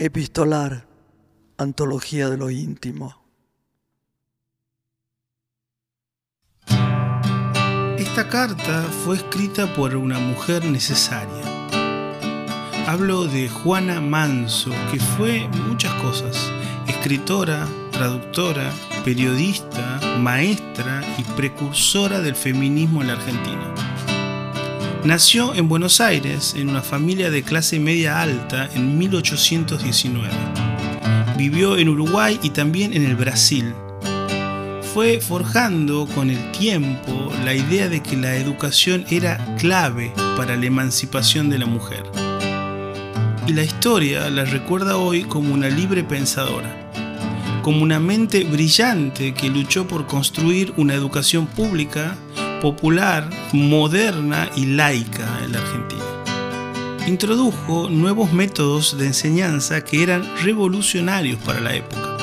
Epistolar, Antología de lo íntimo. Esta carta fue escrita por una mujer necesaria. Hablo de Juana Manso, que fue muchas cosas. Escritora, traductora, periodista, maestra y precursora del feminismo en la Argentina. Nació en Buenos Aires en una familia de clase media alta en 1819. Vivió en Uruguay y también en el Brasil. Fue forjando con el tiempo la idea de que la educación era clave para la emancipación de la mujer. Y la historia la recuerda hoy como una libre pensadora, como una mente brillante que luchó por construir una educación pública popular, moderna y laica en la Argentina. Introdujo nuevos métodos de enseñanza que eran revolucionarios para la época.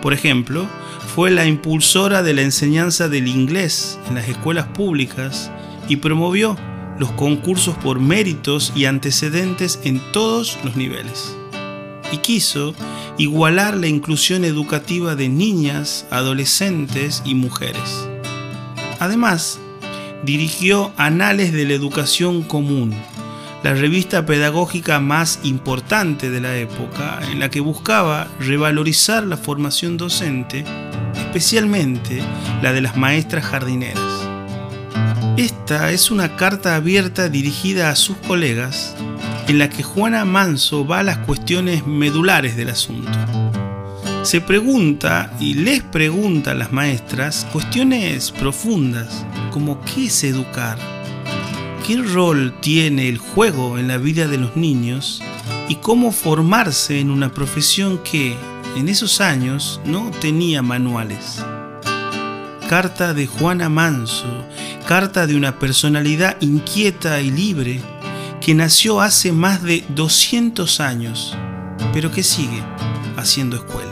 Por ejemplo, fue la impulsora de la enseñanza del inglés en las escuelas públicas y promovió los concursos por méritos y antecedentes en todos los niveles. Y quiso igualar la inclusión educativa de niñas, adolescentes y mujeres. Además, dirigió Anales de la Educación Común, la revista pedagógica más importante de la época, en la que buscaba revalorizar la formación docente, especialmente la de las maestras jardineras. Esta es una carta abierta dirigida a sus colegas en la que Juana Manso va a las cuestiones medulares del asunto se pregunta y les pregunta a las maestras cuestiones profundas, como qué es educar, qué rol tiene el juego en la vida de los niños y cómo formarse en una profesión que en esos años no tenía manuales. Carta de Juana Manso, carta de una personalidad inquieta y libre que nació hace más de 200 años, pero que sigue haciendo escuela.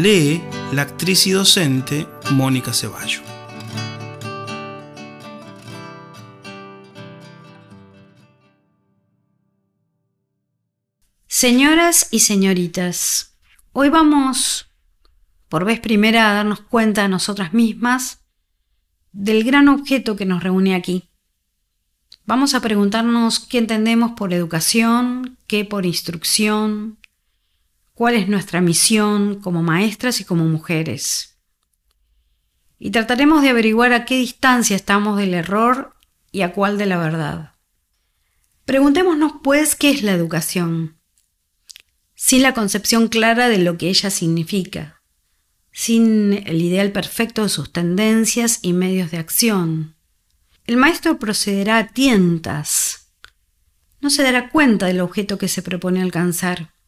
Lee la actriz y docente Mónica Ceballo. Señoras y señoritas, hoy vamos por vez primera a darnos cuenta a nosotras mismas del gran objeto que nos reúne aquí. Vamos a preguntarnos qué entendemos por educación, qué por instrucción, cuál es nuestra misión como maestras y como mujeres. Y trataremos de averiguar a qué distancia estamos del error y a cuál de la verdad. Preguntémonos, pues, qué es la educación, sin la concepción clara de lo que ella significa, sin el ideal perfecto de sus tendencias y medios de acción. El maestro procederá a tientas, no se dará cuenta del objeto que se propone alcanzar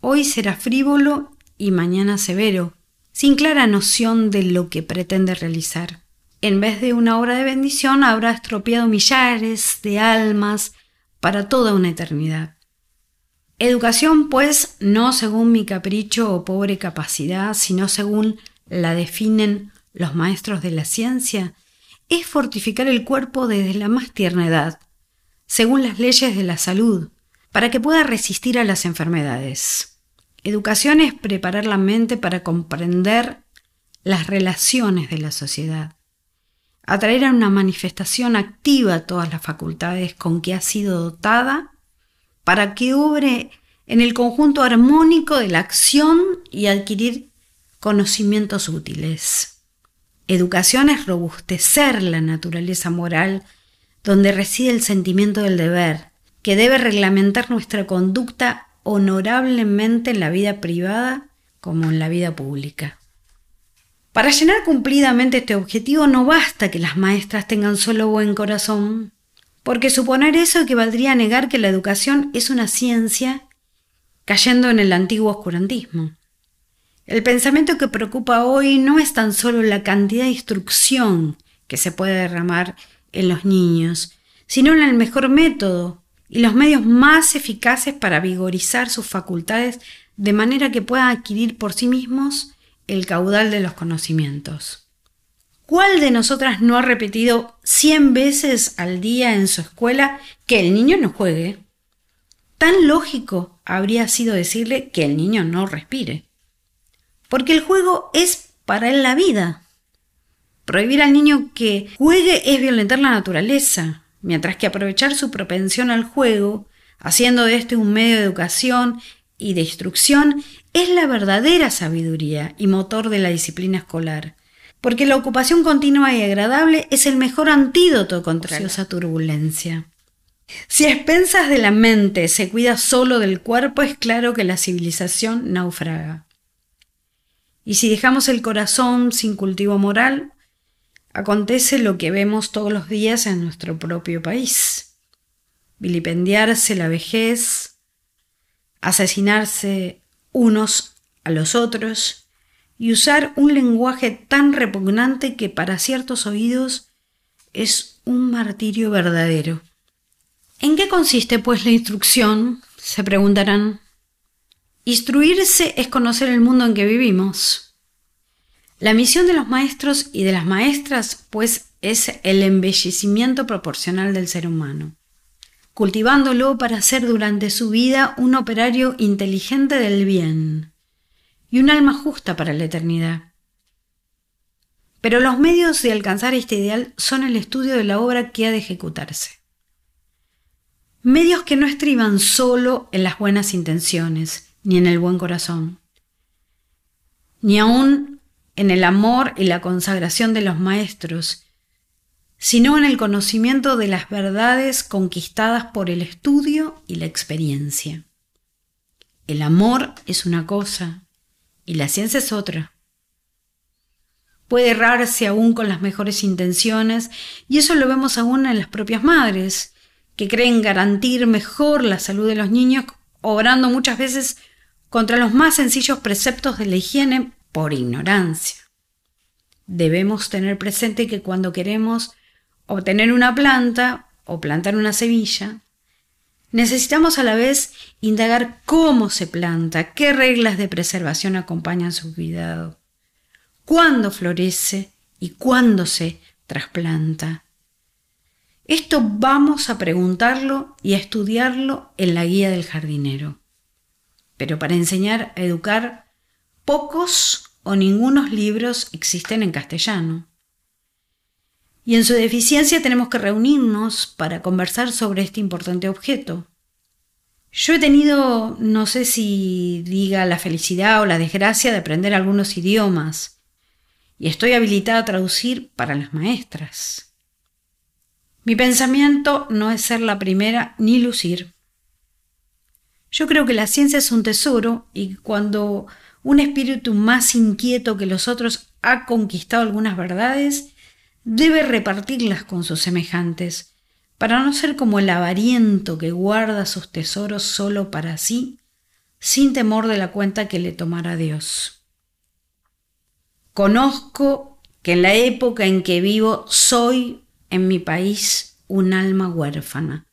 Hoy será frívolo y mañana severo, sin clara noción de lo que pretende realizar. En vez de una obra de bendición, habrá estropeado millares de almas para toda una eternidad. Educación, pues, no según mi capricho o pobre capacidad, sino según la definen los maestros de la ciencia, es fortificar el cuerpo desde la más tierna edad, según las leyes de la salud, para que pueda resistir a las enfermedades. Educación es preparar la mente para comprender las relaciones de la sociedad, atraer a una manifestación activa todas las facultades con que ha sido dotada para que obre en el conjunto armónico de la acción y adquirir conocimientos útiles. Educación es robustecer la naturaleza moral donde reside el sentimiento del deber, que debe reglamentar nuestra conducta honorablemente en la vida privada como en la vida pública. Para llenar cumplidamente este objetivo no basta que las maestras tengan solo buen corazón, porque suponer eso equivaldría a negar que la educación es una ciencia cayendo en el antiguo oscurantismo. El pensamiento que preocupa hoy no es tan solo la cantidad de instrucción que se puede derramar en los niños, sino en el mejor método y los medios más eficaces para vigorizar sus facultades de manera que puedan adquirir por sí mismos el caudal de los conocimientos. ¿Cuál de nosotras no ha repetido cien veces al día en su escuela que el niño no juegue? tan lógico habría sido decirle que el niño no respire. Porque el juego es para él la vida. Prohibir al niño que juegue es violentar la naturaleza, mientras que aprovechar su propensión al juego, haciendo de este un medio de educación y de instrucción, es la verdadera sabiduría y motor de la disciplina escolar. Porque la ocupación continua y agradable es el mejor antídoto contra esa turbulencia. Si a expensas de la mente se cuida solo del cuerpo, es claro que la civilización naufraga. Y si dejamos el corazón sin cultivo moral, acontece lo que vemos todos los días en nuestro propio país. Vilipendiarse la vejez, asesinarse unos a los otros y usar un lenguaje tan repugnante que para ciertos oídos es un martirio verdadero. ¿En qué consiste, pues, la instrucción? se preguntarán. Instruirse es conocer el mundo en que vivimos. La misión de los maestros y de las maestras, pues, es el embellecimiento proporcional del ser humano, cultivándolo para ser durante su vida un operario inteligente del bien y un alma justa para la eternidad. Pero los medios de alcanzar este ideal son el estudio de la obra que ha de ejecutarse. Medios que no estriban solo en las buenas intenciones, ni en el buen corazón, ni aún en el amor y la consagración de los maestros, sino en el conocimiento de las verdades conquistadas por el estudio y la experiencia. El amor es una cosa y la ciencia es otra. Puede errarse aún con las mejores intenciones, y eso lo vemos aún en las propias madres, que creen garantir mejor la salud de los niños, obrando muchas veces contra los más sencillos preceptos de la higiene por ignorancia. Debemos tener presente que cuando queremos obtener una planta o plantar una semilla, necesitamos a la vez indagar cómo se planta, qué reglas de preservación acompañan su cuidado, cuándo florece y cuándo se trasplanta. Esto vamos a preguntarlo y a estudiarlo en la guía del jardinero. Pero para enseñar a educar, pocos o ningunos libros existen en castellano. Y en su deficiencia tenemos que reunirnos para conversar sobre este importante objeto. Yo he tenido, no sé si diga la felicidad o la desgracia de aprender algunos idiomas, y estoy habilitada a traducir para las maestras. Mi pensamiento no es ser la primera ni lucir. Yo creo que la ciencia es un tesoro y cuando un espíritu más inquieto que los otros ha conquistado algunas verdades, debe repartirlas con sus semejantes, para no ser como el avariento que guarda sus tesoros solo para sí, sin temor de la cuenta que le tomará Dios. Conozco que en la época en que vivo soy en mi país un alma huérfana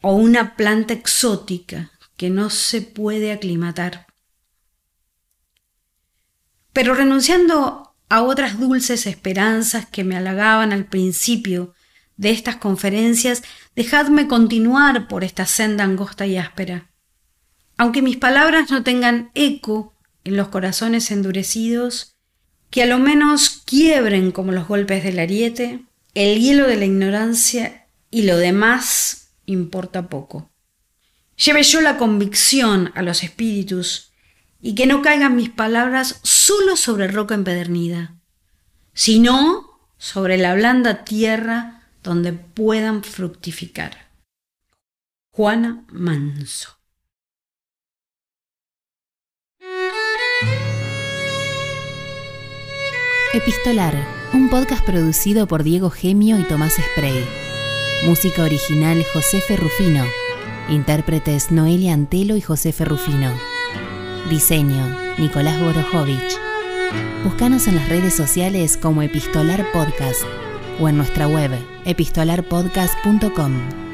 o una planta exótica que no se puede aclimatar. Pero renunciando a otras dulces esperanzas que me halagaban al principio de estas conferencias, dejadme continuar por esta senda angosta y áspera. Aunque mis palabras no tengan eco en los corazones endurecidos, que a lo menos quiebren como los golpes del ariete, el hielo de la ignorancia y lo demás importa poco. Lleve yo la convicción a los espíritus y que no caigan mis palabras solo sobre roca empedernida, sino sobre la blanda tierra donde puedan fructificar. Juana Manso Epistolar, un podcast producido por Diego Gemio y Tomás Spray. Música original José Ferrufino. Intérpretes Noelia Antelo y José Ferrufino. Diseño Nicolás Borojovich. Búscanos en las redes sociales como Epistolar Podcast o en nuestra web epistolarpodcast.com.